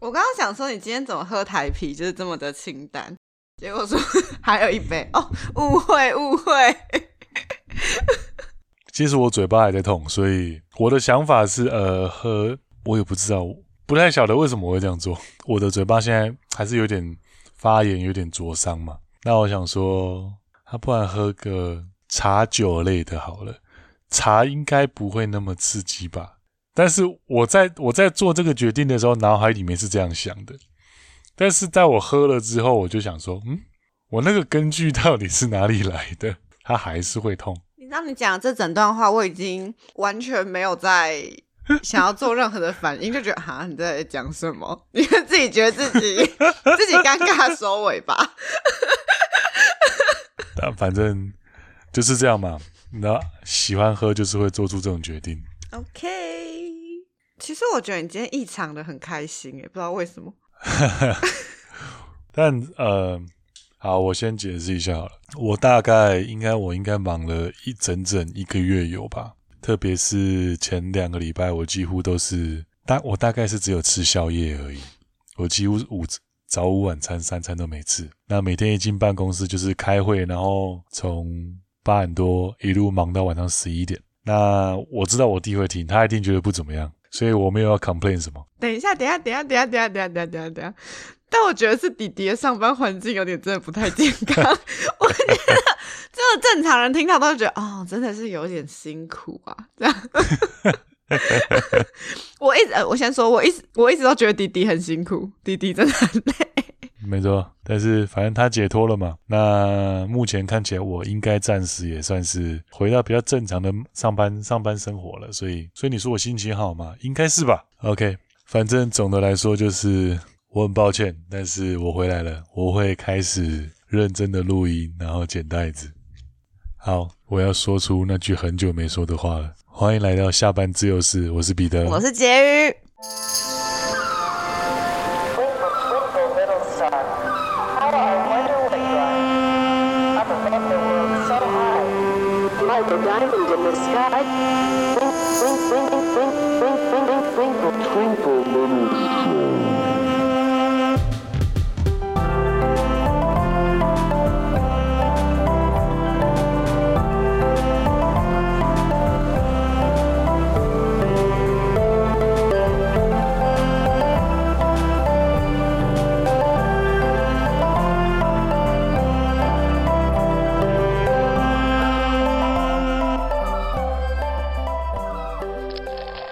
我刚刚想说，你今天怎么喝台啤就是这么的清淡？结果说 还有一杯哦，误会误会。其实我嘴巴还在痛，所以我的想法是，呃，喝我也不知道，不太晓得为什么我会这样做。我的嘴巴现在还是有点发炎，有点灼伤嘛。那我想说，他不然喝个茶酒类的好了，茶应该不会那么刺激吧？但是我在我在做这个决定的时候，脑海里面是这样想的。但是在我喝了之后，我就想说，嗯，我那个根据到底是哪里来的？它还是会痛。你让你讲这整段话，我已经完全没有在想要做任何的反应，就觉得哈，你在讲什么？你们自己觉得自己 自己尴尬收尾吧。但反正就是这样嘛。那喜欢喝就是会做出这种决定。OK，其实我觉得你今天异常的很开心，诶，不知道为什么。但呃，好，我先解释一下好了。我大概应该，我应该忙了一整整一个月有吧。特别是前两个礼拜，我几乎都是大，我大概是只有吃宵夜而已。我几乎午早午晚餐三餐都没吃。那每天一进办公室就是开会，然后从八点多一路忙到晚上十一点。那我知道我弟会听，他一定觉得不怎么样。所以我没有要 complain 什么。等一下等下等下等下等下等下等下等下但我觉得是弟弟的上班环境有点真的不太健康 我觉得就正常人听到都觉得哦真的是有点辛苦啊这样。我一直我先说我一直我一直都觉得弟弟很辛苦弟弟真的很累。没错，但是反正他解脱了嘛。那目前看起来，我应该暂时也算是回到比较正常的上班上班生活了。所以，所以你说我心情好吗？应该是吧。OK，反正总的来说就是我很抱歉，但是我回来了，我会开始认真的录音，然后剪袋子。好，我要说出那句很久没说的话了。欢迎来到下班自由室，我是彼得，我是婕妤。Twinkle, twinkle, twinkle, twinkle, twinkle, twinkle, little star.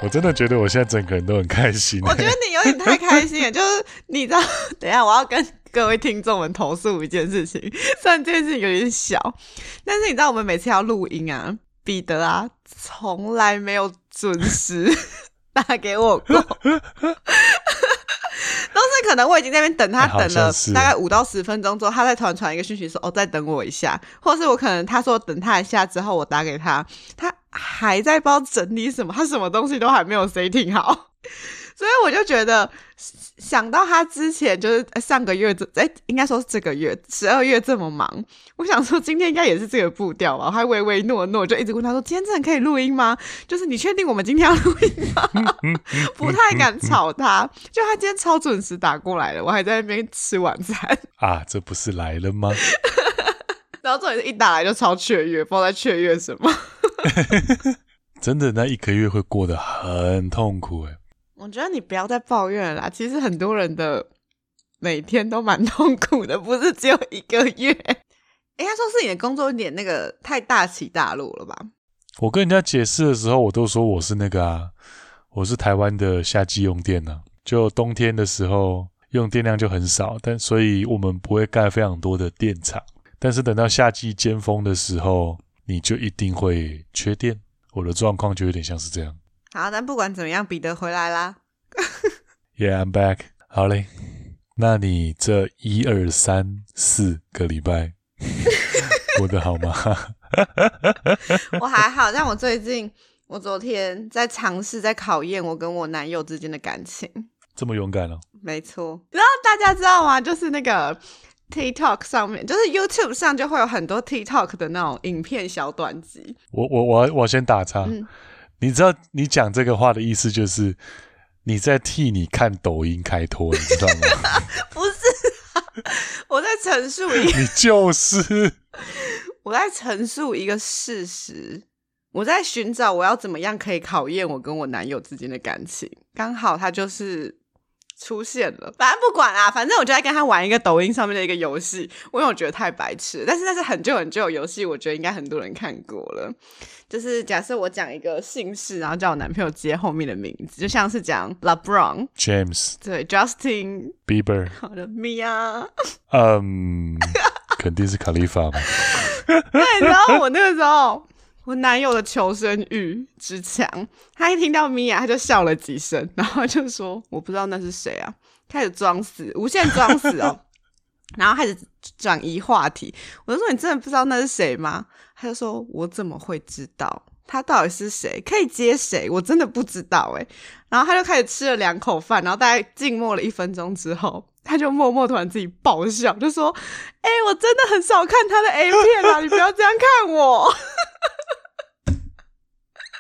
我真的觉得我现在整个人都很开心。我觉得你有点太开心了，就是你知道，等一下我要跟各位听众们投诉一件事情，虽然这件事情有点小，但是你知道我们每次要录音啊，彼得啊从来没有准时 打给我过，都是可能我已经在那边等他等了大概五到十分钟之后，他再突然传一个讯息说哦，再等我一下，或是我可能他说等他一下之后我打给他，他。还在不知道整理什么，他什么东西都还没有 setting 好，所以我就觉得想到他之前就是上个月这哎，应该说是这个月十二月这么忙，我想说今天应该也是这个步调吧，我还唯唯诺诺，就一直问他说今天真的可以录音吗？就是你确定我们今天要录音吗？不太敢吵他，就他今天超准时打过来了，我还在那边吃晚餐 啊，这不是来了吗？然后这里一打来就超雀跃，不知道在雀跃什么。真的，那一个月会过得很痛苦哎。我觉得你不要再抱怨啦。其实很多人的每天都蛮痛苦的，不是只有一个月。应该说是你的工作有点那个太大起大落了吧？我跟人家解释的时候，我都说我是那个啊，我是台湾的夏季用电呢、啊。就冬天的时候用电量就很少，但所以我们不会盖非常多的电厂。但是等到夏季尖峰的时候，你就一定会缺电。我的状况就有点像是这样。好，但不管怎么样，彼得回来啦。Yeah, I'm back。好嘞，那你这一二三四个礼拜过得好吗？我还好，但我最近，我昨天在尝试在考验我跟我男友之间的感情。这么勇敢哦？没错。然后大家知道吗？就是那个。TikTok 上面就是 YouTube 上就会有很多 TikTok 的那种影片小短集。我我我我先打岔。嗯，你知道你讲这个话的意思就是你在替你看抖音开脱，你知道吗？不是、啊，我在陈述一个，你就是 我在陈述一个事实，我在寻找我要怎么样可以考验我跟我男友之间的感情，刚好他就是。出现了，反正不管啊，反正我就在跟他玩一个抖音上面的一个游戏，因为我觉得太白痴。但是那是很旧很旧的游戏，我觉得应该很多人看过了。就是假设我讲一个姓氏，然后叫我男朋友接后面的名字，就像是讲 LeBron James，对，Justin Bieber，好的，Mia，嗯，肯定是卡利法嘛。对，你知道我那个时候。我男友的求生欲之强，他一听到米娅，他就笑了几声，然后就说：“我不知道那是谁啊。”开始装死，无限装死哦，然后开始转移话题。我就说：“你真的不知道那是谁吗？”他就说：“我怎么会知道？他到底是谁？可以接谁？我真的不知道。”诶，然后他就开始吃了两口饭，然后大概静默了一分钟之后，他就默默突然自己爆笑，就说：“哎，我真的很少看他的 A 片啊，你不要这样看我。”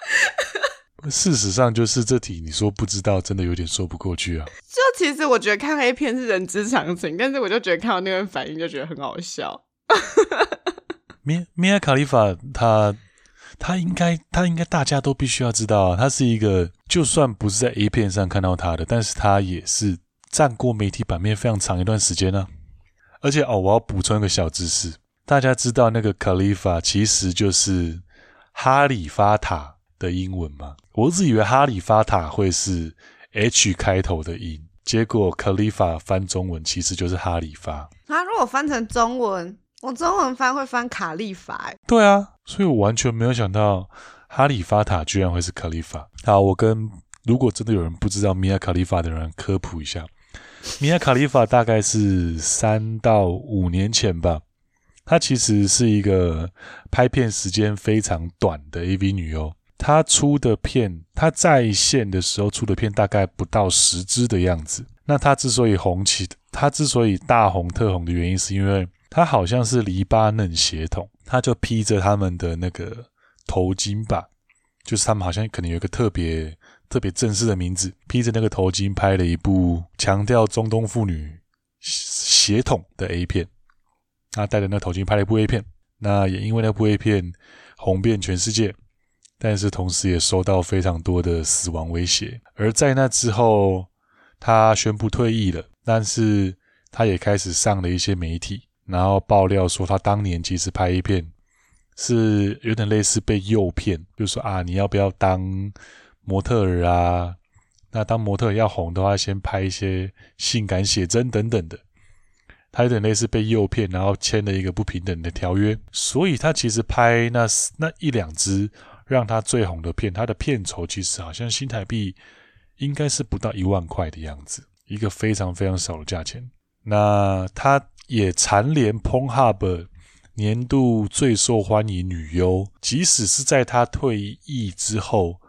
事实上，就是这题你说不知道，真的有点说不过去啊。就其实我觉得看 A 片是人之常情，但是我就觉得看到那个反应就觉得很好笑。米米娅卡利法，他他应该他应该大家都必须要知道啊。他是一个就算不是在 A 片上看到他的，但是他也是占过媒体版面非常长一段时间呢、啊。而且哦，我要补充一个小知识，大家知道那个卡利法其实就是哈里发塔。的英文吗？我一直以为哈利法塔会是 H 开头的音，结果 Khalifa 翻中文其实就是哈利发。啊，如果翻成中文，我中文翻会翻卡利法。对啊，所以我完全没有想到哈利法塔居然会是 Khalifa。好，我跟如果真的有人不知道米娅卡利法的人科普一下，米娅卡利法大概是三到五年前吧，她其实是一个拍片时间非常短的 AV 女优。他出的片，他在线的时候出的片大概不到十支的样子。那他之所以红起，他之所以大红特红的原因，是因为他好像是黎巴嫩血统，他就披着他们的那个头巾吧，就是他们好像可能有一个特别特别正式的名字，披着那个头巾拍了一部强调中东妇女血统的 A 片。他戴着那头巾拍了一部 A 片，那也因为那部 A 片红遍全世界。但是同时也收到非常多的死亡威胁，而在那之后，他宣布退役了。但是他也开始上了一些媒体，然后爆料说他当年其实拍一片是有点类似被诱骗，就是说啊，你要不要当模特儿啊？那当模特要红的话，先拍一些性感写真等等的。他有点类似被诱骗，然后签了一个不平等的条约，所以他其实拍那那一两支。让他最红的片，他的片酬其实好像新台币应该是不到一万块的样子，一个非常非常少的价钱。那他也蝉联 Pornhub 年度最受欢迎女优，即使是在他退役之后，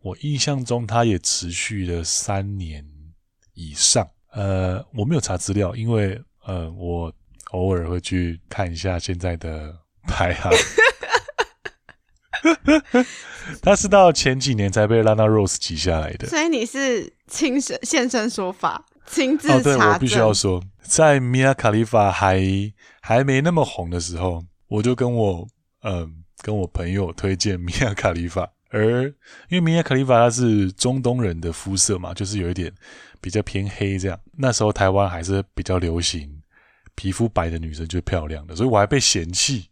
我印象中他也持续了三年以上。呃，我没有查资料，因为呃，我偶尔会去看一下现在的排行。他是到前几年才被 Lana Rose 挤下来的，所以你是亲身现身说法，亲自查证。哦，对，我必须要说，在米娅卡利法还还没那么红的时候，我就跟我嗯、呃、跟我朋友推荐米娅卡利法，而因为米娅卡利法她是中东人的肤色嘛，就是有一点比较偏黑这样。那时候台湾还是比较流行皮肤白的女生就漂亮的，所以我还被嫌弃，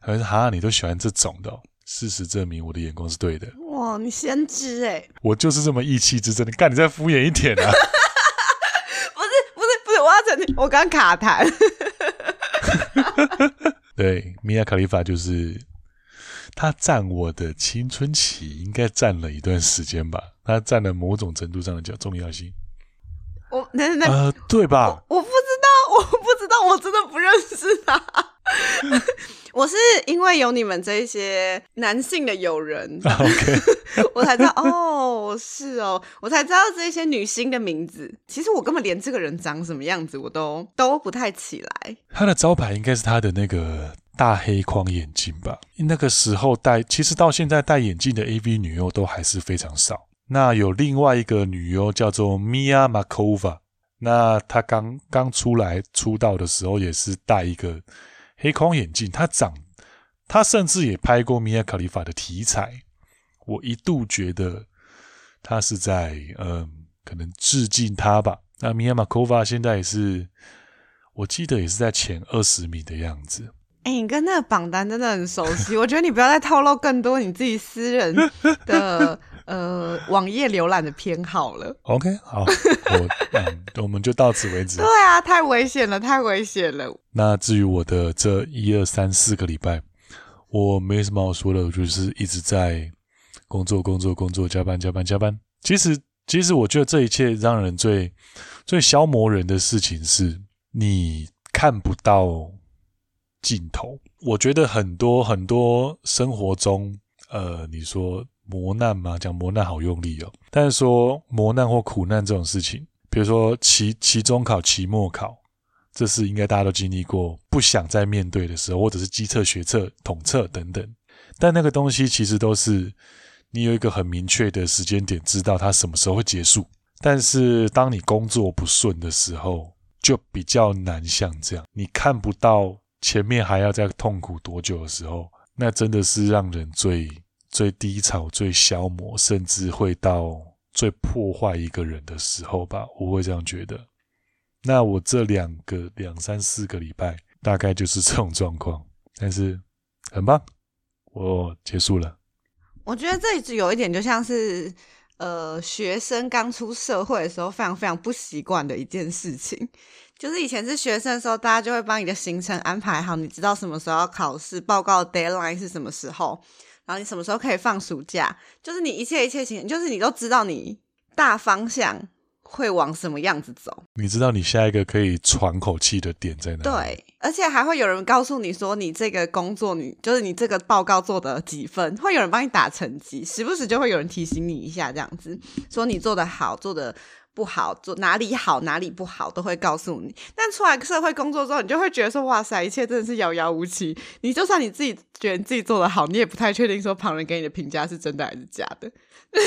还是哈，你都喜欢这种的哦。事实证明，我的眼光是对的。哇，你先知哎！我就是这么意气之争。你干，你再敷衍一点啊！不是，不是，不是，我要澄清，我刚卡痰。对，米娅卡利法就是他占我的青春期，应该占了一段时间吧？他占了某种程度上的叫重要性。我那那呃，对吧？我，我不知道，我不知道，我真的不认识他。我是因为有你们这一些男性的友人，Okay. 我才知道哦，是哦，我才知道这些女星的名字。其实我根本连这个人长什么样子我都都不太起来。他的招牌应该是他的那个大黑框眼镜吧？那个时候戴，其实到现在戴眼镜的 AV 女优都还是非常少。那有另外一个女优叫做 Mia Malkova，那她刚刚出来出道的时候也是戴一个黑框眼镜，他长，他甚至也拍过 Mia Khalifa 的题材。我一度觉得他是在嗯，可能致敬他吧。那 Mia Malkova 现在也是，我记得也是在前二十名的样子。哎、你跟那个榜单真的很熟悉。我觉得你不要再透露更多你自己私人的。呃，网页浏览的偏好了。OK，好，我 嗯，我们就到此为止。对啊，太危险了，太危险了。那至于我的这一二三四个礼拜，我没什么好说的，我就是一直在工作，工作，工作，加班，加班，加班。其实，其实我觉得这一切让人最最消磨人的事情是，你看不到尽头。我觉得很多很多生活中，呃，你说。磨难嘛，讲磨难好用力哦。但是说磨难或苦难这种事情，比如说期期中考、期末考，这是应该大家都经历过，不想再面对的时候，或者是基测、学测、统测等等。但那个东西其实都是你有一个很明确的时间点，知道它什么时候会结束。但是当你工作不顺的时候，就比较难像这样，你看不到前面还要再痛苦多久的时候，那真的是让人最。最低潮、最消磨，甚至会到最破坏一个人的时候吧，我会这样觉得。那我这两个两三四个礼拜，大概就是这种状况。但是很棒，我结束了。我觉得这一直有一点，就像是呃，学生刚出社会的时候，非常非常不习惯的一件事情。就是以前是学生的时候，大家就会帮你的行程安排好，你知道什么时候要考试，报告 deadline 是什么时候。然后你什么时候可以放暑假？就是你一切一切情，就是你都知道你大方向会往什么样子走。你知道你下一个可以喘口气的点在哪里？对，而且还会有人告诉你说，你这个工作你就是你这个报告做的几分，会有人帮你打成绩，时不时就会有人提醒你一下，这样子说你做的好，做的。不好做，哪里好哪里不好都会告诉你，但出来社会工作之后，你就会觉得说，哇塞，一切真的是遥遥无期。你就算你自己觉得自己做得好，你也不太确定说旁人给你的评价是真的还是假的。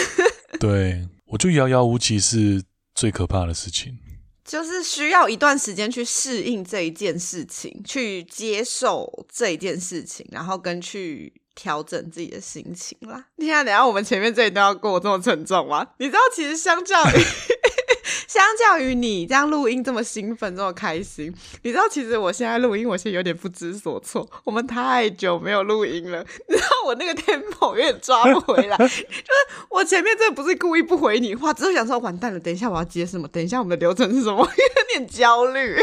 对，我觉得遥遥无期是最可怕的事情，就是需要一段时间去适应这一件事情，去接受这一件事情，然后跟去。调整自己的心情啦。你看，等下我们前面这一段要过这么沉重吗？你知道，其实相较于相较于你这样录音这么兴奋、这么开心，你知道，其实我现在录音，我现在有点不知所措。我们太久没有录音了，你知道，我那个 temp 有点抓不回来。就是我前面真的不是故意不回你话，只是想说完蛋了，等一下我要接什么？等一下我们的流程是什么？有点焦虑。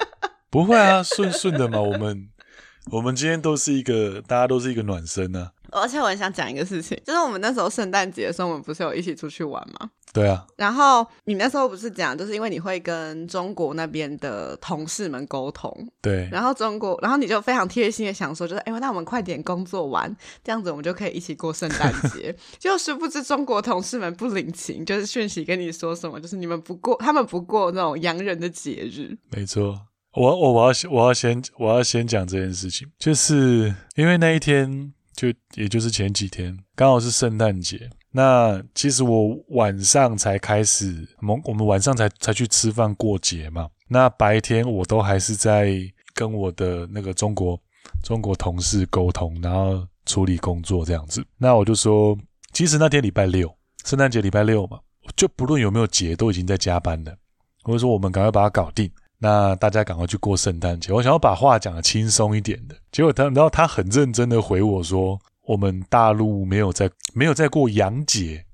不会啊，顺顺的嘛，我们。我们今天都是一个，大家都是一个暖身呢、啊。而且我很想讲一个事情，就是我们那时候圣诞节的时候，我们不是有一起出去玩吗？对啊。然后你那时候不是讲，就是因为你会跟中国那边的同事们沟通。对。然后中国，然后你就非常贴心的想说，就是哎，那我们快点工作完，这样子我们就可以一起过圣诞节。就是不知中国同事们不领情，就是讯息跟你说什么，就是你们不过，他们不过那种洋人的节日。没错。我我我要我要先我要先讲这件事情，就是因为那一天就也就是前几天刚好是圣诞节，那其实我晚上才开始，我们我们晚上才才去吃饭过节嘛，那白天我都还是在跟我的那个中国中国同事沟通，然后处理工作这样子。那我就说，其实那天礼拜六，圣诞节礼拜六嘛，就不论有没有节，都已经在加班了。我就说我们赶快把它搞定。那大家赶快去过圣诞节。我想要把话讲的轻松一点的，结果他，然后他很认真的回我说：“我们大陆没有在没有在过洋节。”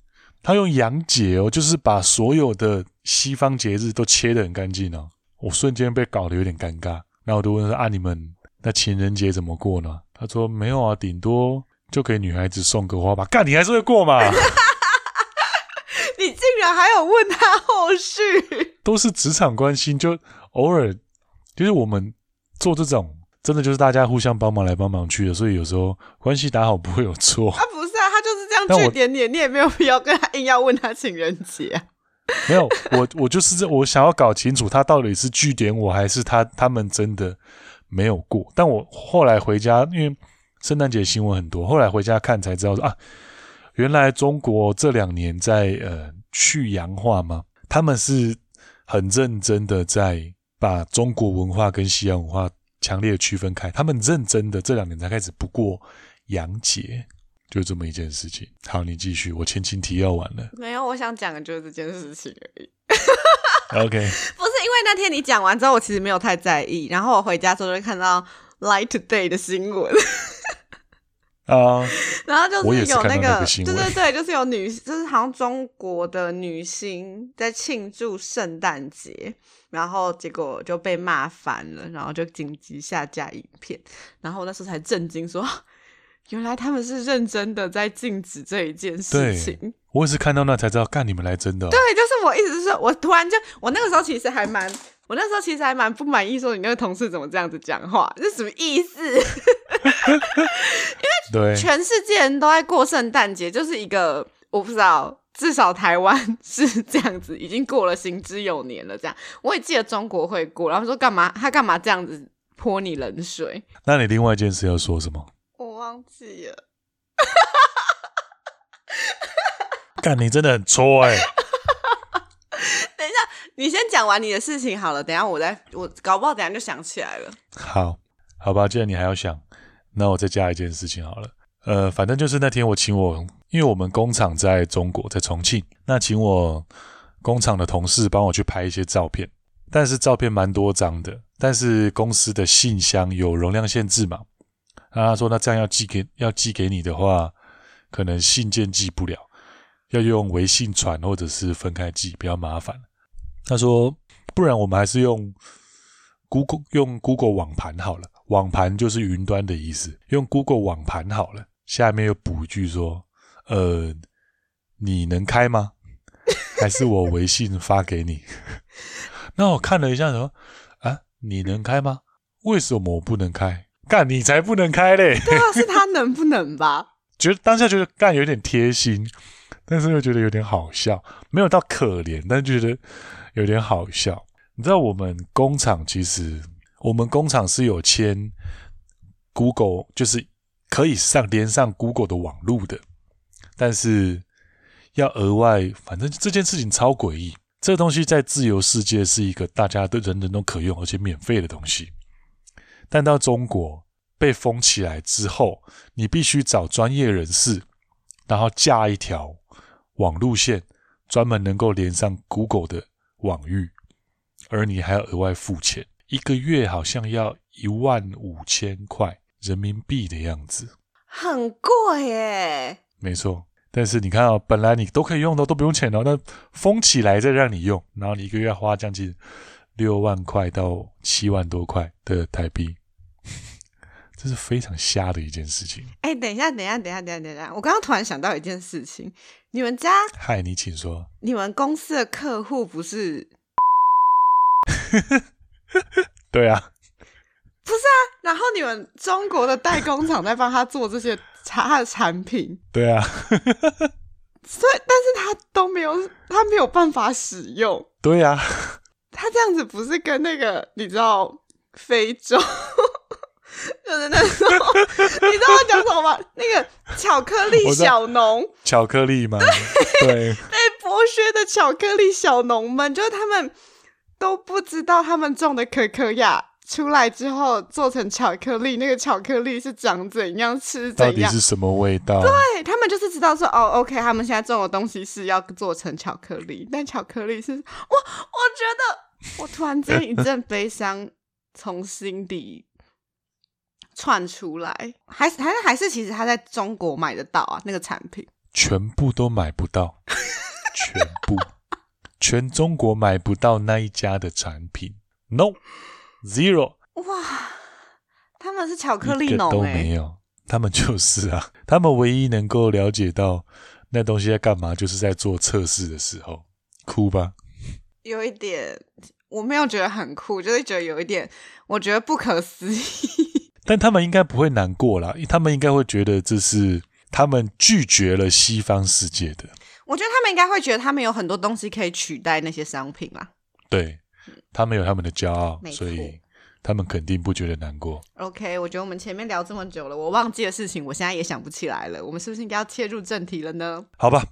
他用洋节哦，就是把所有的西方节日都切得很干净哦。我瞬间被搞得有点尴尬。那我就问说：“啊，你们那情人节怎么过呢？”他说：“没有啊，顶多就给女孩子送个花吧。”干，你还是会过嘛？你竟然还有问他后续？都是职场关系就。偶尔，就是我们做这种，真的就是大家互相帮忙来帮忙去的，所以有时候关系打好不会有错。啊，不是啊，他就是这样句点你，你也没有必要跟他硬要问他情人节啊。没有，我我就是这，我想要搞清楚他到底是句点我还是他他们真的没有过。但我后来回家，因为圣诞节新闻很多，后来回家看才知道说啊，原来中国这两年在呃去洋化吗？他们是很认真的在把中国文化跟西洋文化强烈的区分开。他们认真的这两年才开始不过洋节，就这么一件事情。好，你继续，我前情提要完了。没有，我想讲的就是这件事情而已。OK，不是因为那天你讲完之后，我其实没有太在意。然后我回家之后就看到 Light Today 的新闻。啊，uh, 然后就是有那个，那个对对对，就是有女，就是好像中国的女星在庆祝圣诞节，然后结果就被骂烦了，然后就紧急下架影片，然后那时候才震惊说，原来他们是认真的在禁止这一件事情。我也是看到那才知道，干你们来真的、哦。对，就是我一直是说，我突然就，我那个时候其实还蛮。我那时候其实还蛮不满意，说你那个同事怎么这样子讲话，这是什么意思？因为全世界人都在过圣诞节，就是一个我不知道，至少台湾是这样子，已经过了行之有年了。这样，我也记得中国会过，然后说干嘛？他干嘛这样子泼你冷水？那你另外一件事要说什么？我忘记了。干，你真的很戳哎、欸。你先讲完你的事情好了，等一下我再，我搞不好等一下就想起来了。好，好吧，既然你还要想，那我再加一件事情好了。呃，反正就是那天我请我，因为我们工厂在中国，在重庆，那请我工厂的同事帮我去拍一些照片，但是照片蛮多张的，但是公司的信箱有容量限制嘛，那他说那这样要寄给要寄给你的话，可能信件寄不了，要用微信传或者是分开寄，比较麻烦。他说：“不然我们还是用 Google 用 Google 网盘好了。网盘就是云端的意思，用 Google 网盘好了。下面又补一句说：呃，你能开吗？还是我微信发给你？那我看了一下说，说啊，你能开吗？为什么我不能开？干你才不能开嘞！对啊，是他能不能吧？觉得当下觉得干有点贴心，但是又觉得有点好笑，没有到可怜，但是觉得。”有点好笑，你知道我们工厂其实，我们工厂是有签 Google，就是可以上连上 Google 的网路的，但是要额外，反正这件事情超诡异。这个东西在自由世界是一个大家都人人都可用而且免费的东西，但到中国被封起来之后，你必须找专业人士，然后架一条网路线，专门能够连上 Google 的。网域，而你还要额外付钱，一个月好像要一万五千块人民币的样子，很贵耶。没错，但是你看啊、哦，本来你都可以用的，都不用钱哦。那封起来再让你用，然后你一个月要花将近六万块到七万多块的台币，这是非常瞎的一件事情。哎，等一下，等一下，等一下，等一下，等一下，我刚刚突然想到一件事情。你们家？嗨，你请说。你们公司的客户不是？对啊。不是啊，然后你们中国的代工厂在帮他做这些他的产品。对啊。所以，但是他都没有，他没有办法使用。对啊。他这样子不是跟那个你知道非洲？就是那时候，你知道我讲什么吗？那个巧克力小农，巧克力吗？对，对被剥削的巧克力小农们，就是他们都不知道他们种的可可亚出来之后做成巧克力，那个巧克力是长怎样，吃怎样，到底是什么味道？对，他们就是知道说，哦，OK，他们现在种的东西是要做成巧克力，但巧克力是，我我觉得我突然间一阵悲伤从心底。窜出来，还是还是还是，其实他在中国买得到啊，那个产品全部都买不到，全部全中国买不到那一家的产品，no zero。哇，他们是巧克力农、欸，都没有，他们就是啊，他们唯一能够了解到那东西在干嘛，就是在做测试的时候，哭吧？有一点，我没有觉得很酷，就是觉得有一点，我觉得不可思议。但他们应该不会难过啦，他们应该会觉得这是他们拒绝了西方世界的。我觉得他们应该会觉得他们有很多东西可以取代那些商品啦。对，他们有他们的骄傲，所以他们肯定不觉得难过。OK，我觉得我们前面聊这么久了，我忘记的事情，我现在也想不起来了。我们是不是应该要切入正题了呢？好吧，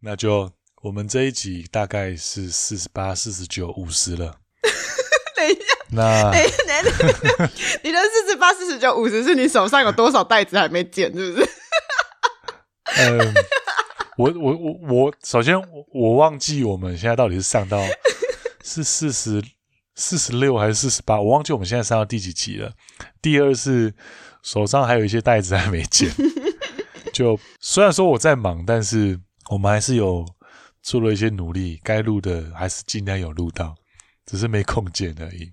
那就我们这一集大概是四十八、四十九、五十了。等一下，那等一下，等一下，你的四十八、四十九、五十是你手上有多少袋子还没剪，是不是？嗯，我我我我，首先我我忘记我们现在到底是上到是四十。四十六还是四十八？我忘记我们现在上到第几集了。第二是手上还有一些袋子还没剪。就虽然说我在忙，但是我们还是有做了一些努力，该录的还是尽量有录到，只是没空剪而已。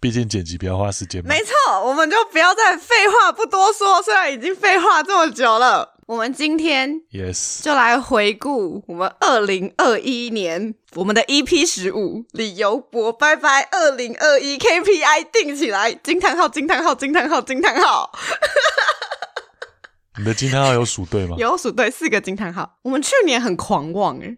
毕竟剪辑比较花时间嘛。没错，我们就不要再废话不多说。虽然已经废话这么久了，我们今天 yes 就来回顾我们二零二一年我们的 EP 十五理由博拜拜二零二一 KPI 定起来惊叹号惊叹号惊叹号惊叹号。你的惊叹号有数对吗？有数对，四个惊叹号。我们去年很狂妄哎。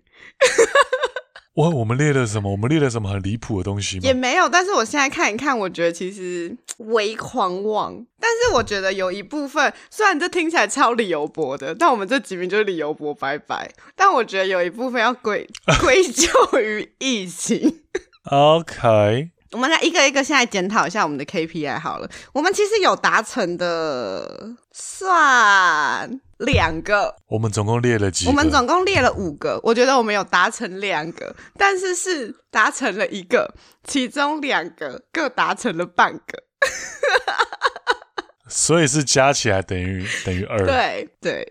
我我们列了什么？我们列了什么很离谱的东西吗？也没有，但是我现在看一看，我觉得其实 微狂妄。但是我觉得有一部分，虽然这听起来超理由博的，但我们这几名就是理由博拜拜。但我觉得有一部分要归 归咎于疫情。OK。我们来一个一个现在检讨一下我们的 KPI 好了。我们其实有达成的，算两个。我们总共列了几个？我们总共列了五个。我觉得我们有达成两个，但是是达成了一个，其中两个各达成了半个。所以是加起来等于等于二。对对。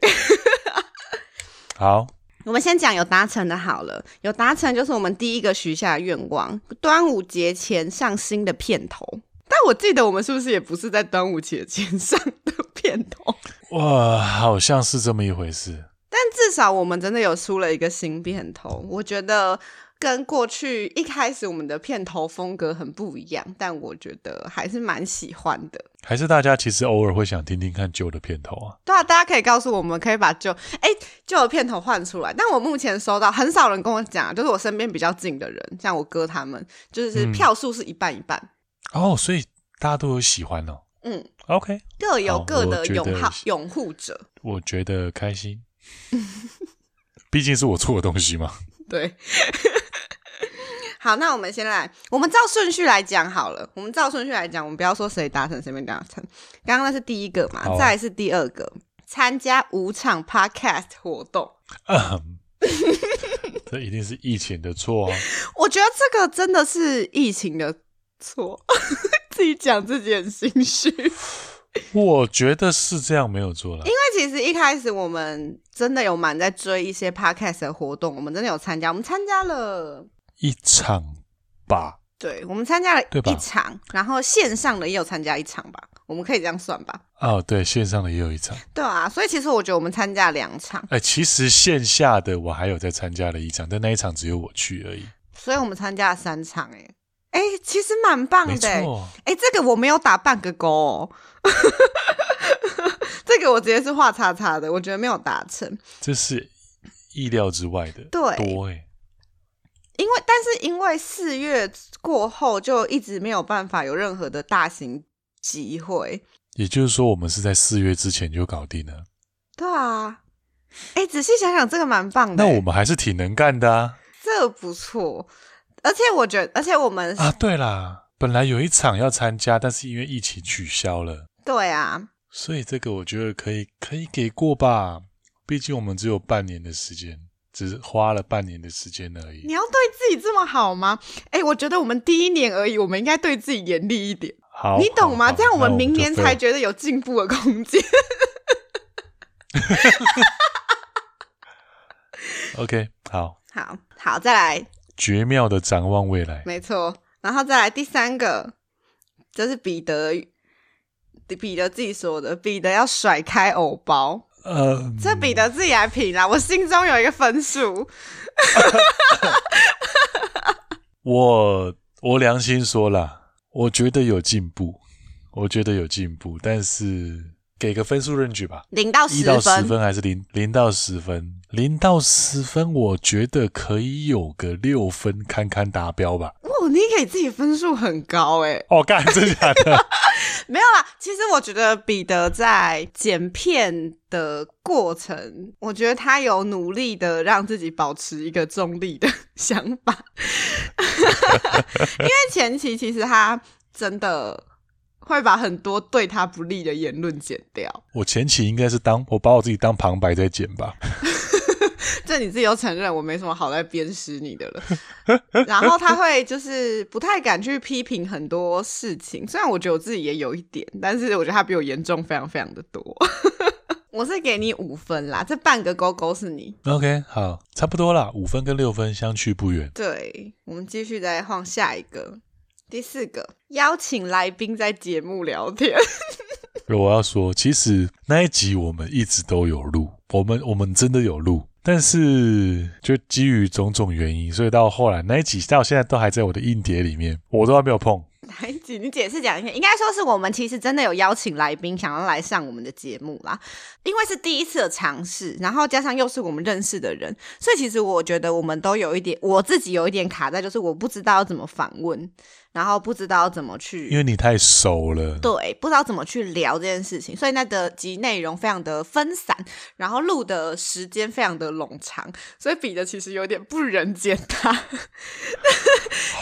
好。我们先讲有达成的好了，有达成就是我们第一个许下的愿望，端午节前上新的片头。但我记得我们是不是也不是在端午节前上的片头？哇，好像是这么一回事。但至少我们真的有出了一个新片头，我觉得。跟过去一开始我们的片头风格很不一样，但我觉得还是蛮喜欢的。还是大家其实偶尔会想听听看旧的片头啊？对啊，大家可以告诉我们，可以把旧哎旧的片头换出来。但我目前收到很少人跟我讲，就是我身边比较近的人，像我哥他们，就是票数是一半一半。嗯、哦，所以大家都有喜欢哦。嗯，OK，各有各的拥好拥护者。我觉得开心，毕竟是我出的东西嘛。对。好，那我们先来，我们照顺序来讲好了。我们照顺序来讲，我们不要说谁达成谁没达成。刚刚那是第一个嘛，啊、再来是第二个，参加五场 Podcast 活动。嗯、这一定是疫情的错啊！我觉得这个真的是疫情的错，自己讲自己很心虚。我觉得是这样没有错了，因为其实一开始我们真的有蛮在追一些 Podcast 的活动，我们真的有参加，我们参加了。一场吧，对，我们参加了一场，然后线上的也有参加一场吧，我们可以这样算吧？哦，对，线上的也有一场，对啊，所以其实我觉得我们参加两场。哎、欸，其实线下的我还有在参加了一场，但那一场只有我去而已，所以我们参加了三场、欸，哎，哎，其实蛮棒的、欸，哎、这个我没有打半个勾、哦，这个我直接是画叉叉的，我觉得没有达成，这是意料之外的，对，多哎、欸。因为，但是因为四月过后就一直没有办法有任何的大型集会，也就是说，我们是在四月之前就搞定了。对啊，哎，仔细想想，这个蛮棒的。那我们还是挺能干的啊，这不错。而且我觉得，而且我们啊，对啦，本来有一场要参加，但是因为疫情取消了。对啊，所以这个我觉得可以，可以给过吧。毕竟我们只有半年的时间。只是花了半年的时间而已。你要对自己这么好吗？哎、欸，我觉得我们第一年而已，我们应该对自己严厉一点。好，你懂吗？这样我们明年才觉得有进步的空间。OK，好，好，好，再来。绝妙的展望未来，没错。然后再来第三个，就是彼得，彼得自己说的，彼得要甩开偶包。呃，这彼得自己来评啦，我心中有一个分数。我我良心说啦，我觉得有进步，我觉得有进步，但是给个分数 range 吧，零到十分，一到十分还是零零到十分？零到十分，我觉得可以有个六分，堪堪达标吧。哇，哦，你给自己分数很高哎！哦，干，真的假的？没有啦，其实我觉得彼得在剪片的过程，我觉得他有努力的让自己保持一个中立的 想法，因为前期其实他真的会把很多对他不利的言论剪掉。我前期应该是当我把我自己当旁白在剪吧。这你自己都承认，我没什么好在鞭尸你的了。然后他会就是不太敢去批评很多事情，虽然我觉得我自己也有一点，但是我觉得他比我严重非常非常的多。我是给你五分啦，这半个勾勾是你。OK，好，差不多啦，五分跟六分相去不远。对，我们继续再换下一个，第四个，邀请来宾在节目聊天。我要说，其实那一集我们一直都有录，我们我们真的有录。但是，就基于种种原因，所以到后来那一集到现在都还在我的硬碟里面，我都还没有碰。哪一集？你解释讲一下。应该说是我们其实真的有邀请来宾想要来上我们的节目啦，因为是第一次的尝试，然后加上又是我们认识的人，所以其实我觉得我们都有一点，我自己有一点卡在，就是我不知道要怎么访问。然后不知道怎么去，因为你太熟了，对，不知道怎么去聊这件事情，所以那个集内容非常的分散，然后录的时间非常的冗长，所以比的其实有点不人间他，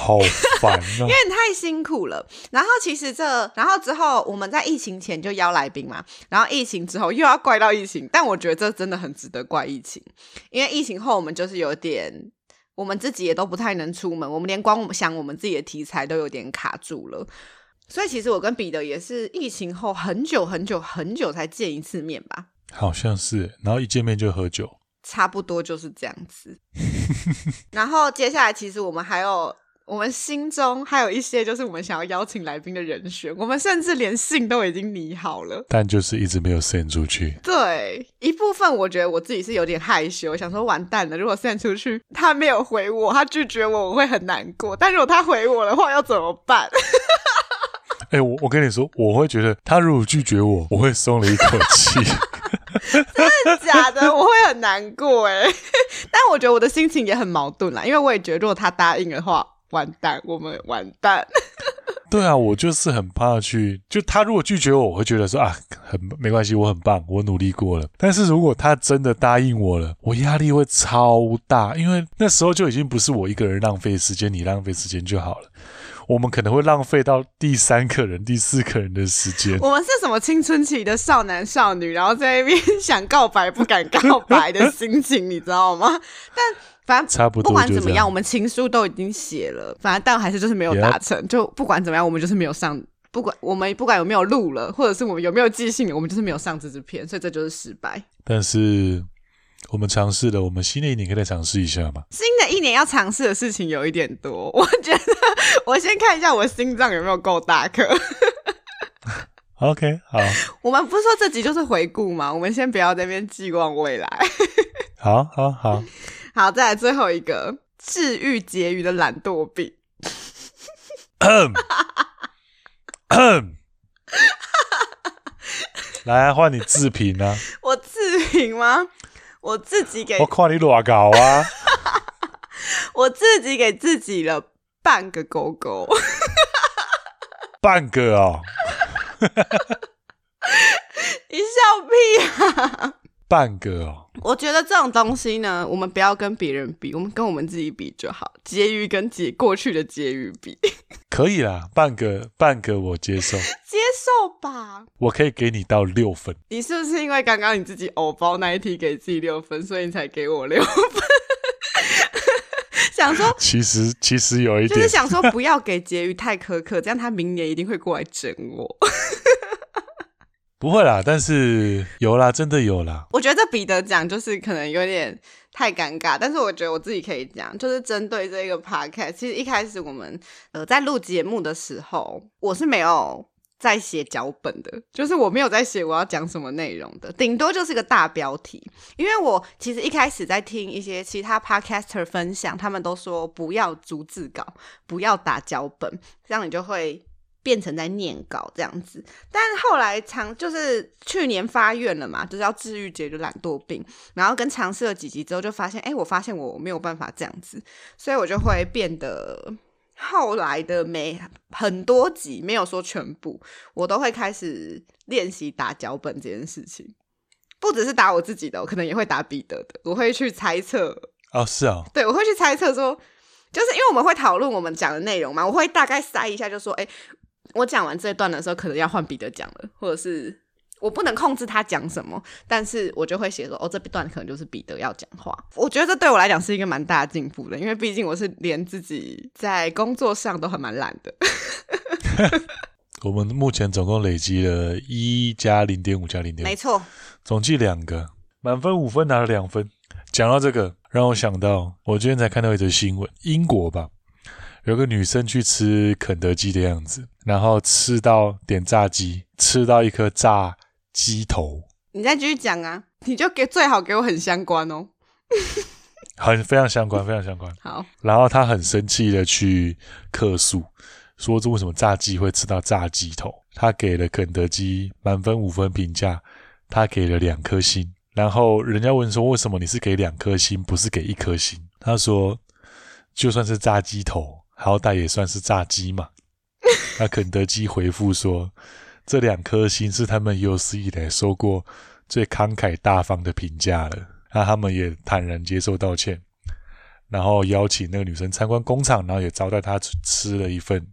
好烦啊，因为你太辛苦了。然后其实这，然后之后我们在疫情前就邀来宾嘛，然后疫情之后又要怪到疫情，但我觉得这真的很值得怪疫情，因为疫情后我们就是有点。我们自己也都不太能出门，我们连光我们想我们自己的题材都有点卡住了，所以其实我跟彼得也是疫情后很久很久很久才见一次面吧，好像是，然后一见面就喝酒，差不多就是这样子。然后接下来其实我们还有。我们心中还有一些就是我们想要邀请来宾的人选，我们甚至连信都已经拟好了，但就是一直没有 send 出去。对，一部分我觉得我自己是有点害羞，想说完蛋了，如果 send 出去他没有回我，他拒绝我，我会很难过。但如果他回我的话，要怎么办？哎、欸，我我跟你说，我会觉得他如果拒绝我，我会松了一口气。真的假的？我会很难过哎，但我觉得我的心情也很矛盾啦，因为我也觉得如果他答应的话。完蛋，我们完蛋。对啊，我就是很怕去，就他如果拒绝我，我会觉得说啊，很没关系，我很棒，我努力过了。但是如果他真的答应我了，我压力会超大，因为那时候就已经不是我一个人浪费时间，你浪费时间就好了。我们可能会浪费到第三个人、第四个人的时间。我们是什么青春期的少男少女，然后在那边想告白不敢告白的心情，你知道吗？但。反正差不多，不管怎么样，我们情书都已经写了。反正但还是就是没有达成。就不管怎么样，我们就是没有上。不管我们不管有没有录了，或者是我们有没有寄信，我们就是没有上这支片，所以这就是失败。但是我们尝试了，我们新的一年可以再尝试一下嘛？新的一年要尝试的事情有一点多，我觉得我先看一下我心脏有没有够大颗。OK，好。我们不是说这集就是回顾吗？我们先不要在那边寄望未来。好好好。好，再来最后一个治愈结余的懒惰病。来换你自评啊！我自评吗？我自己给。我看你乱搞啊！我自己给自己了半个勾勾。半个哦。你笑屁啊！半个哦，我觉得这种东西呢，我们不要跟别人比，我们跟我们自己比就好。结余跟结过去的结余比，可以啦，半个半个我接受，接受吧。我可以给你到六分。你是不是因为刚刚你自己偶包那一题给自己六分，所以你才给我六分？想说，其实其实有一点，就是想说不要给结语太苛刻，这样他明年一定会过来整我。不会啦，但是有啦，真的有啦。我觉得这彼得讲就是可能有点太尴尬，但是我觉得我自己可以讲，就是针对这个 podcast，其实一开始我们呃在录节目的时候，我是没有在写脚本的，就是我没有在写我要讲什么内容的，顶多就是个大标题。因为我其实一开始在听一些其他 podcaster 分享，他们都说不要逐字稿，不要打脚本，这样你就会。变成在念稿这样子，但后来尝就是去年发愿了嘛，就是要治愈解决懒惰病，然后跟尝试了几集之后，就发现，哎、欸，我发现我没有办法这样子，所以我就会变得后来的每很多集，没有说全部，我都会开始练习打脚本这件事情。不只是打我自己的，我可能也会打彼得的。我会去猜测。哦，是啊。对，我会去猜测说，就是因为我们会讨论我们讲的内容嘛，我会大概塞一下，就说，哎，我讲完这一段的时候，可能要换彼得讲了，或者是。我不能控制他讲什么，但是我就会写说，哦，这段可能就是彼得要讲话。我觉得这对我来讲是一个蛮大的进步的，因为毕竟我是连自己在工作上都还蛮懒的。我们目前总共累积了一加零点五加零点五，没错，总计两个，满分五分拿了两分。讲到这个，让我想到我今天才看到一则新闻，英国吧，有个女生去吃肯德基的样子，然后吃到点炸鸡，吃到一颗炸。鸡头，你再继续讲啊！你就给最好给我很相关哦，很非常相关，非常相关。好，然后她很生气的去客诉，说这为什么炸鸡会吃到炸鸡头？她给了肯德基满分五分评价，他给了两颗星。然后人家问说，为什么你是给两颗星，不是给一颗星？她说，就算是炸鸡头，好歹也算是炸鸡嘛。那肯德基回复说。这两颗星是他们有史以来收过最慷慨大方的评价了，那他们也坦然接受道歉，然后邀请那个女生参观工厂，然后也招待她吃了一份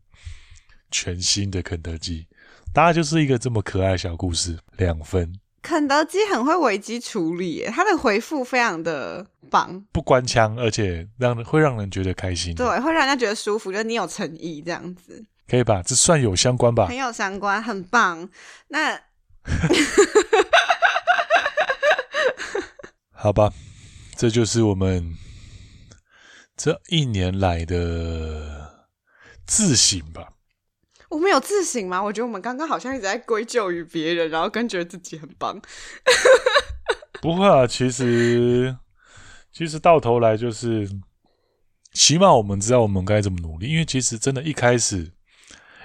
全新的肯德基。大概就是一个这么可爱的小故事，两分。肯德基很会危机处理，他的回复非常的棒，不官腔，而且让人会让人觉得开心，对，会让人家觉得舒服，就是你有诚意这样子。可以吧？这算有相关吧？很有相关，很棒。那 好吧，这就是我们这一年来的自省吧。我们有自省吗？我觉得我们刚刚好像一直在归咎于别人，然后更觉得自己很棒。不会啊，其实其实到头来就是，起码我们知道我们该怎么努力。因为其实真的，一开始。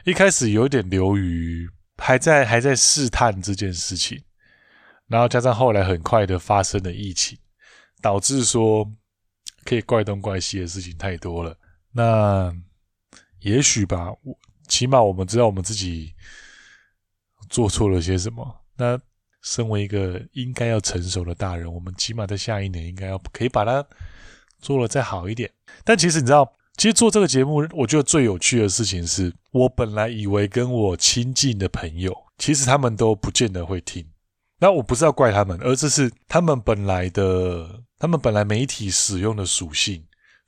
一开始有点流于还在还在试探这件事情，然后加上后来很快的发生了疫情，导致说可以怪东怪西的事情太多了。那也许吧，我起码我们知道我们自己做错了些什么。那身为一个应该要成熟的大人，我们起码在下一年应该要可以把它做得再好一点。但其实你知道。其实做这个节目，我觉得最有趣的事情是，我本来以为跟我亲近的朋友，其实他们都不见得会听。那我不是要怪他们，而这是他们本来的，他们本来媒体使用的属性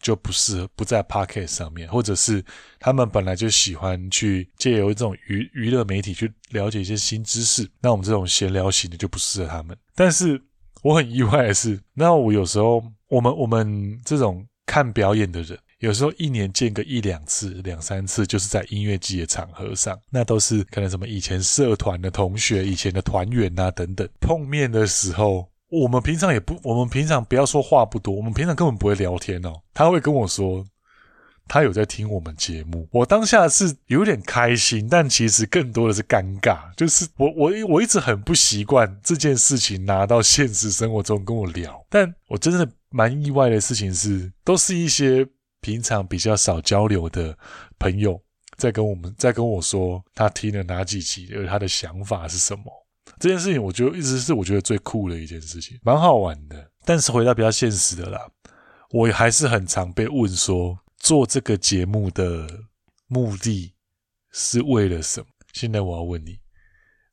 就不适合不在 Podcast 上面，或者是他们本来就喜欢去借由这种娱娱乐媒体去了解一些新知识。那我们这种闲聊型的就不适合他们。但是我很意外的是，那我有时候我们 我们这种看表演的人。有时候一年见个一两次、两三次，就是在音乐季的场合上，那都是可能什么以前社团的同学、以前的团员啊等等碰面的时候，我们平常也不，我们平常不要说话不多，我们平常根本不会聊天哦。他会跟我说，他有在听我们节目，我当下是有点开心，但其实更多的是尴尬，就是我我我一直很不习惯这件事情拿到现实生活中跟我聊，但我真的蛮意外的事情是，都是一些。平常比较少交流的朋友，在跟我们在跟我说他听了哪几集，而他的想法是什么？这件事情，我觉得一直是我觉得最酷的一件事情，蛮好玩的。但是回到比较现实的啦，我还是很常被问说，做这个节目的目的是为了什么？现在我要问你，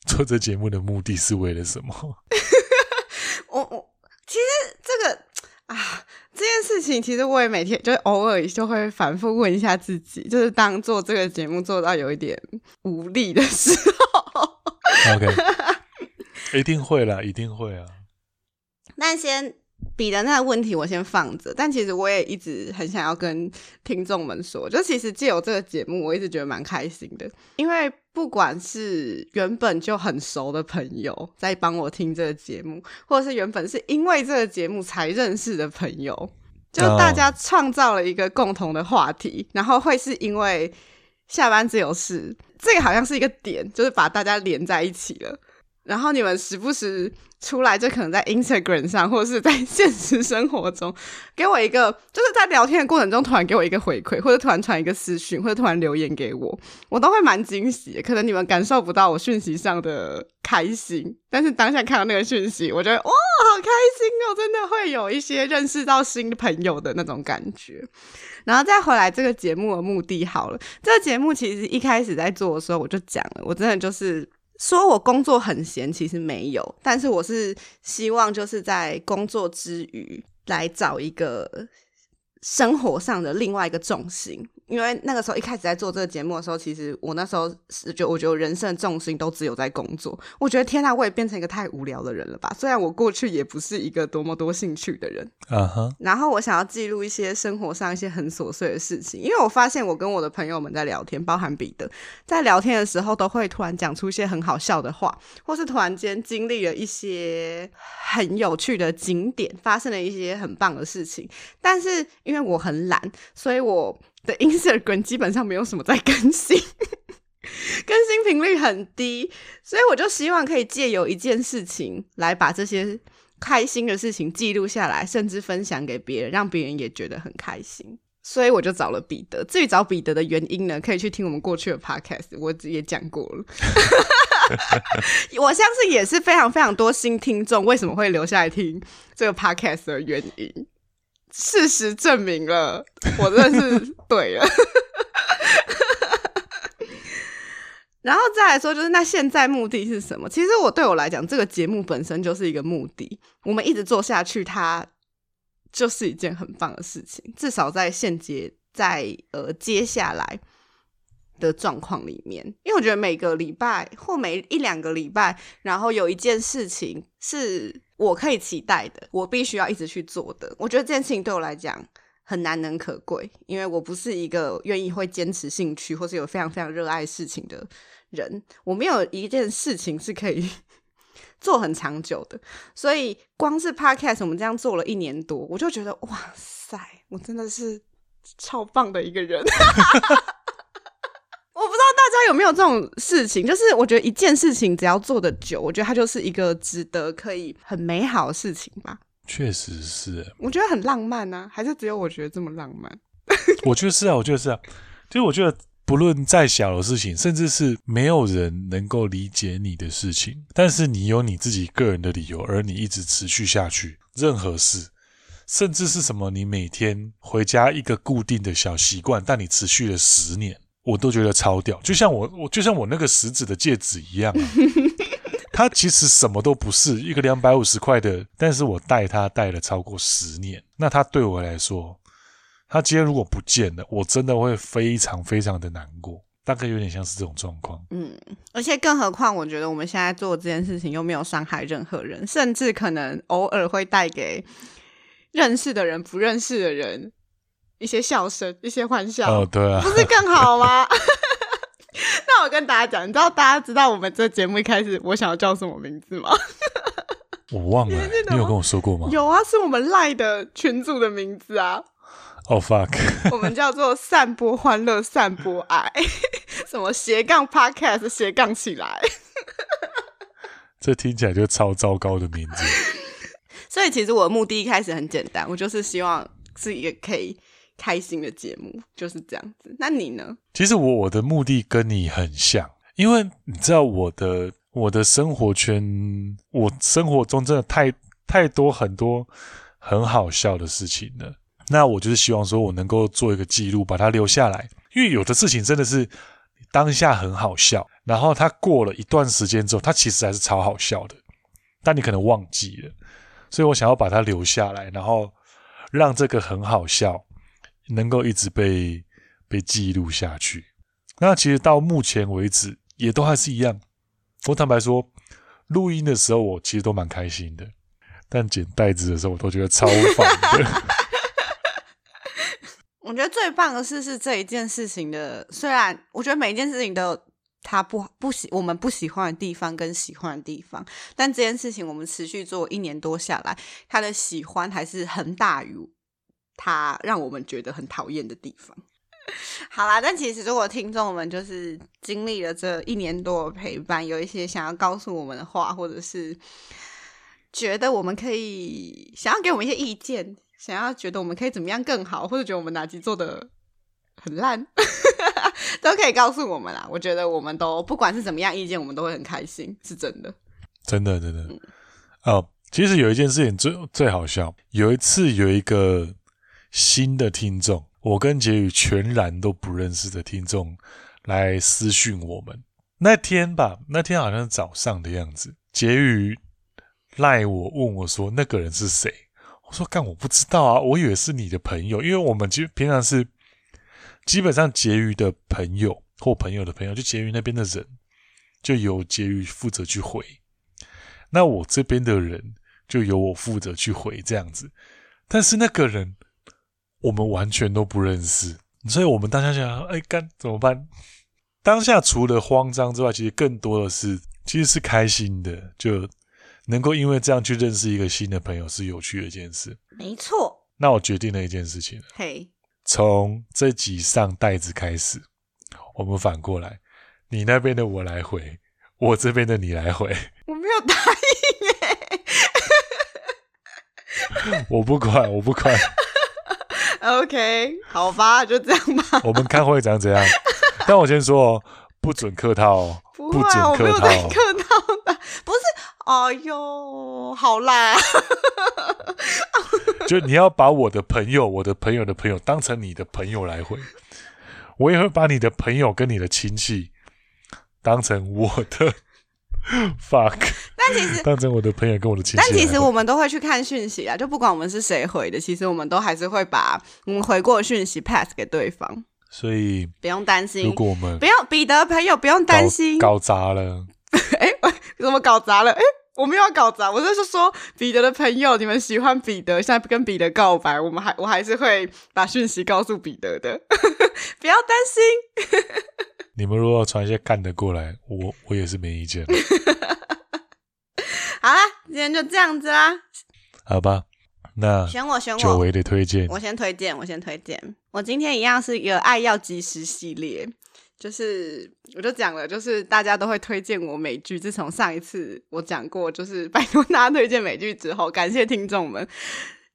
做这节目的目的是为了什么？我我其实这个啊。这件事情其实我也每天就偶尔就会反复问一下自己，就是当做这个节目做到有一点无力的时候，OK，一定会啦，一定会啊。那先彼得那个问题我先放着，但其实我也一直很想要跟听众们说，就其实借由这个节目，我一直觉得蛮开心的，因为不管是原本就很熟的朋友在帮我听这个节目，或者是原本是因为这个节目才认识的朋友，就大家创造了一个共同的话题，然后会是因为下班自由事，这个好像是一个点，就是把大家连在一起了。然后你们时不时出来，就可能在 Instagram 上，或者是在 现实生活中，给我一个，就是在聊天的过程中，突然给我一个回馈，或者突然传一个私讯，或者突然留言给我，我都会蛮惊喜。可能你们感受不到我讯息上的开心，但是当下看到那个讯息，我觉得哇，好开心哦！真的会有一些认识到新朋友的那种感觉。然后再回来这个节目的目的好了，这个节目其实一开始在做的时候，我就讲了，我真的就是。说我工作很闲，其实没有，但是我是希望就是在工作之余来找一个生活上的另外一个重心。因为那个时候一开始在做这个节目的时候，其实我那时候是就我觉得人生的重心都只有在工作。我觉得天呐，我也变成一个太无聊的人了吧？虽然我过去也不是一个多么多兴趣的人，啊哈、uh。Huh. 然后我想要记录一些生活上一些很琐碎的事情，因为我发现我跟我的朋友们在聊天，包含彼得，在聊天的时候都会突然讲出一些很好笑的话，或是突然间经历了一些很有趣的景点，发生了一些很棒的事情。但是因为我很懒，所以我。的 Instagram 基本上没有什么在更新，更新频率很低，所以我就希望可以借由一件事情来把这些开心的事情记录下来，甚至分享给别人，让别人也觉得很开心。所以我就找了彼得。至于找彼得的原因呢，可以去听我们过去的 Podcast，我也讲过了。我相信也是非常非常多新听众为什么会留下来听这个 Podcast 的原因。事实证明了，我真的是 对了。然后再来说，就是那现在目的是什么？其实我对我来讲，这个节目本身就是一个目的。我们一直做下去，它就是一件很棒的事情。至少在现阶，在呃接下来的状况里面，因为我觉得每个礼拜或每一两个礼拜，然后有一件事情是。我可以期待的，我必须要一直去做的。我觉得这件事情对我来讲很难能可贵，因为我不是一个愿意会坚持兴趣或是有非常非常热爱事情的人。我没有一件事情是可以 做很长久的，所以光是 Podcast 我们这样做了一年多，我就觉得哇塞，我真的是超棒的一个人。我不知道大家有没有这种事情，就是我觉得一件事情只要做的久，我觉得它就是一个值得可以很美好的事情吧。确实是，我觉得很浪漫呢、啊，还是只有我觉得这么浪漫？我觉得是啊，我觉得是啊。其实我觉得，不论再小的事情，甚至是没有人能够理解你的事情，但是你有你自己个人的理由，而你一直持续下去，任何事，甚至是什么，你每天回家一个固定的小习惯，但你持续了十年。我都觉得超屌，就像我我就像我那个食指的戒指一样啊，它其实什么都不是，一个两百五十块的，但是我戴它戴了超过十年，那它对我来说，它今天如果不见了，我真的会非常非常的难过，大概有点像是这种状况。嗯，而且更何况，我觉得我们现在做这件事情又没有伤害任何人，甚至可能偶尔会带给认识的人、不认识的人。一些笑声，一些欢笑，哦，对啊，不是更好吗？那我跟大家讲，你知道大家知道我们这节目一开始我想要叫什么名字吗？我忘了，你有跟我说过吗？有啊，是我们赖的群组的名字啊。哦，fuck，我们叫做散播欢乐，散播爱，什么斜杠 podcast 斜杠起来。这听起来就超糟糕的名字。所以其实我的目的一开始很简单，我就是希望是一个可以。开心的节目就是这样子。那你呢？其实我我的目的跟你很像，因为你知道我的我的生活圈，我生活中真的太太多很多很好笑的事情了。那我就是希望说我能够做一个记录，把它留下来。因为有的事情真的是当下很好笑，然后它过了一段时间之后，它其实还是超好笑的，但你可能忘记了。所以我想要把它留下来，然后让这个很好笑。能够一直被被记录下去，那其实到目前为止也都还是一样。我坦白说，录音的时候我其实都蛮开心的，但剪袋子的时候我都觉得超烦的。我觉得最棒的事是这一件事情的，虽然我觉得每一件事情都有它不不喜我们不喜欢的地方跟喜欢的地方，但这件事情我们持续做一年多下来，它的喜欢还是很大于。他让我们觉得很讨厌的地方，好啦，但其实如果听众们就是经历了这一年多的陪伴，有一些想要告诉我们的话，或者是觉得我们可以想要给我们一些意见，想要觉得我们可以怎么样更好，或者觉得我们哪集做的很烂，都可以告诉我们啦。我觉得我们都不管是怎么样意见，我们都会很开心，是真的，真的真的。哦，其实有一件事情最最好笑，有一次有一个新的听众。我跟婕妤全然都不认识的听众来私讯我们，那天吧，那天好像是早上的样子。婕妤赖我问我说：“那个人是谁？”我说：“干，我不知道啊，我以为是你的朋友，因为我们就平常是基本上婕妤的朋友或朋友的朋友，就婕妤那边的人就由婕妤负责去回，那我这边的人就由我负责去回这样子。但是那个人。”我们完全都不认识，所以我们当下想，哎，干怎么办？当下除了慌张之外，其实更多的是，其实是开心的，就能够因为这样去认识一个新的朋友，是有趣的一件事。没错。那我决定了一件事情，嘿，从这集上袋子开始，我们反过来，你那边的我来回，我这边的你来回。我没有答应耶，我不管，我不管。OK，好吧，就这样吧。我们看会长怎样？但我先说哦，不准客套哦，不准客套，客套的，不是。哎呦，好啦，就你要把我的朋友、我的朋友的朋友当成你的朋友来回，我也会把你的朋友跟你的亲戚当成我的。fuck，但其实当成我的朋友跟我的亲戚，但其实我们都会去看讯息啊，就不管我们是谁回的，其实我们都还是会把我们回过的讯息 pass 给对方，所以不用担心。如果我们不用彼得朋友不用担心搞砸了，哎、欸，怎么搞砸了？哎、欸，我没有搞砸，我就是说彼得的朋友，你们喜欢彼得，现在跟彼得告白，我们还我还是会把讯息告诉彼得的，不要担心。你们如果传一些干的过来，我我也是没意见。好啦，今天就这样子啦。好吧，那选我选我，久违的推荐，我先推荐，我先推荐。我今天一样是一个爱要及时系列，就是我就讲了，就是大家都会推荐我美剧。自从上一次我讲过，就是拜托大家推荐美剧之后，感谢听众们，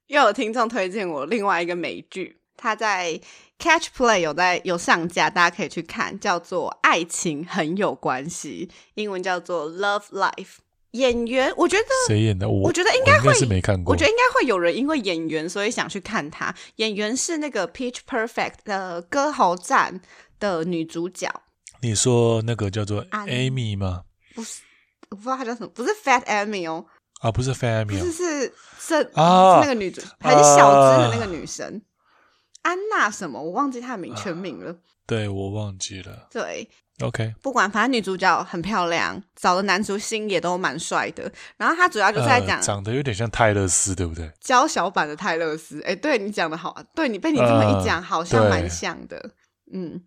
又有听众推荐我另外一个美剧，它在。Catch Play 有在有上架，大家可以去看，叫做《爱情很有关系》，英文叫做 Love Life。演员我觉得谁演的？我我觉得应该会是没看过。我觉得应该会有人因为演员所以想去看他。演员是那个 Pitch Perfect 的歌喉战的女主角。你说那个叫做 Amy 吗？不是，我不知道她叫什么，不是 Fat Amy 哦。啊，不是 Fat Amy，是是是，啊、是那个女主，很小只的那个女生。安娜什么？我忘记她的名全名了。对，我忘记了。对，OK，不管，反正女主角很漂亮，找的男主星也都蛮帅的。然后他主要就是在讲、呃，长得有点像泰勒斯，对不对？娇小版的泰勒斯。哎，对你讲的好，对你被你这么一讲，呃、好像蛮像的。嗯，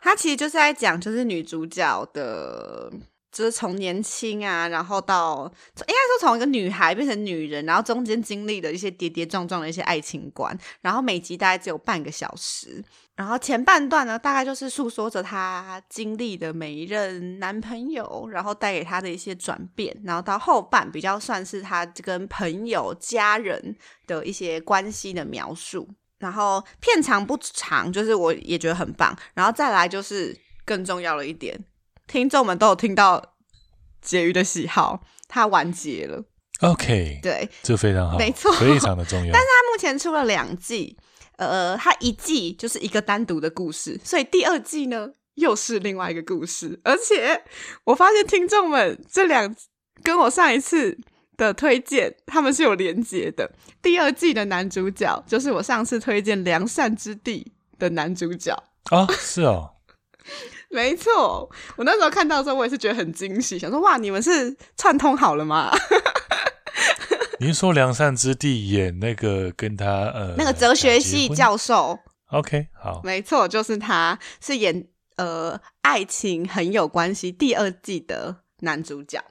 他其实就是在讲，就是女主角的。就是从年轻啊，然后到应该说从一个女孩变成女人，然后中间经历的一些跌跌撞撞的一些爱情观，然后每集大概只有半个小时，然后前半段呢，大概就是诉说着她经历的每一任男朋友，然后带给她的一些转变，然后到后半比较算是她跟朋友、家人的一些关系的描述，然后片长不长，就是我也觉得很棒，然后再来就是更重要的一点。听众们都有听到婕妤的喜好，他完结了。OK，对，这非常好，没错，非常的重要。但是他目前出了两季，呃，它一季就是一个单独的故事，所以第二季呢又是另外一个故事。而且我发现听众们这两跟我上一次的推荐，他们是有连结的。第二季的男主角就是我上次推荐《良善之地》的男主角啊，是哦。没错，我那时候看到的时候，我也是觉得很惊喜，想说哇，你们是串通好了吗？您说良善之地演那个跟他呃那个哲学系教授，OK 好，没错，就是他是演呃爱情很有关系第二季的男主角，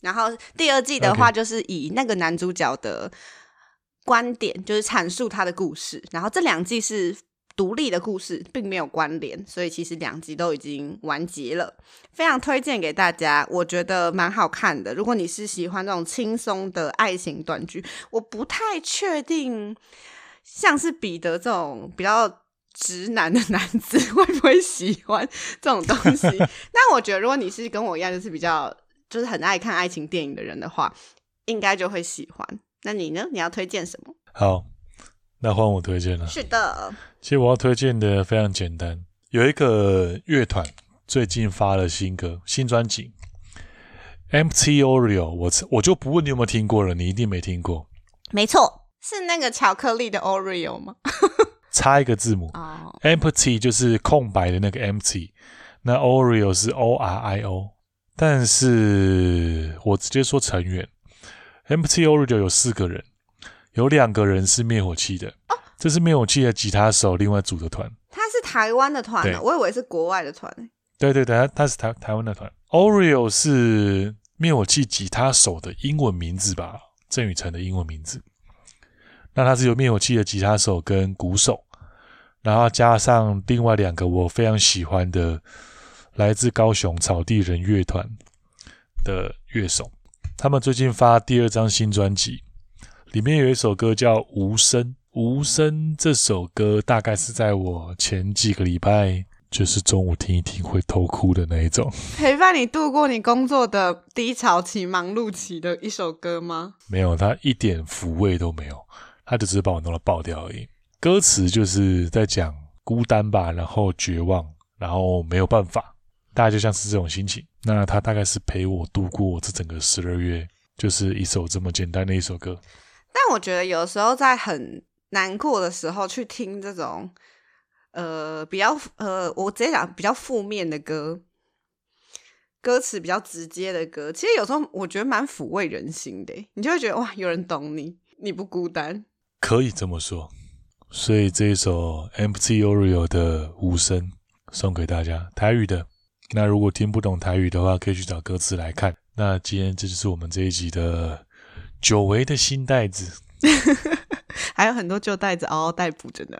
然后第二季的话就是以那个男主角的观点，就是阐述他的故事，然后这两季是。独立的故事，并没有关联，所以其实两集都已经完结了，非常推荐给大家，我觉得蛮好看的。如果你是喜欢那种轻松的爱情短剧，我不太确定，像是彼得这种比较直男的男子会不会喜欢这种东西。那我觉得，如果你是跟我一样，就是比较就是很爱看爱情电影的人的话，应该就会喜欢。那你呢？你要推荐什么？好，那换我推荐了。是的，其实我要推荐的非常简单，有一个乐团最近发了新歌、新专辑，Empty Oreo。我我就不问你有没有听过了，你一定没听过。没错，是那个巧克力的 Oreo 吗？差一个字母。Oh. Empty 就是空白的那个 empty，那 Oreo 是 O R I O，但是我直接说成员。Empty Oreo 有四个人，有两个人是灭火器的。哦，这是灭火器的吉他手，另外组的团。他是台湾的团啊，我以为是国外的团。对对对，他他是台台湾的团。Oreo 是灭火器吉他手的英文名字吧？郑宇成的英文名字。那他是由灭火器的吉他手跟鼓手，然后加上另外两个我非常喜欢的来自高雄草地人乐团的乐手。他们最近发第二张新专辑，里面有一首歌叫《无声》。《无声》这首歌大概是在我前几个礼拜，就是中午听一听会偷哭的那一种，陪伴你度过你工作的低潮期、忙碌期的一首歌吗？没有，它一点抚慰都没有，它就只是把我弄到爆掉而已。歌词就是在讲孤单吧，然后绝望，然后没有办法。大概就像是这种心情，那它大概是陪我度过这整个十二月，就是一首这么简单的一首歌。但我觉得有时候在很难过的时候去听这种，呃，比较呃，我直接讲比较负面的歌，歌词比较直接的歌，其实有时候我觉得蛮抚慰人心的，你就会觉得哇，有人懂你，你不孤单，可以这么说。所以这一首 Empty Oreo 的无声送给大家，台语的。那如果听不懂台语的话，可以去找歌词来看。那今天这就是我们这一集的久违的新袋子，还有很多旧袋子嗷嗷待哺着呢。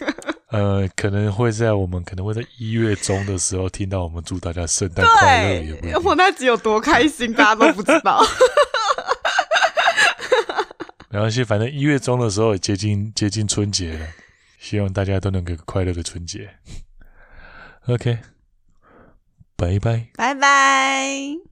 呃，可能会在我们可能会在一月中的时候听到我们祝大家圣诞快乐。有没有？我那集有多开心，大家都不知道。没关系，反正一月中的时候也接近接近春节了，希望大家都能给个快乐的春节。OK。拜拜，拜拜。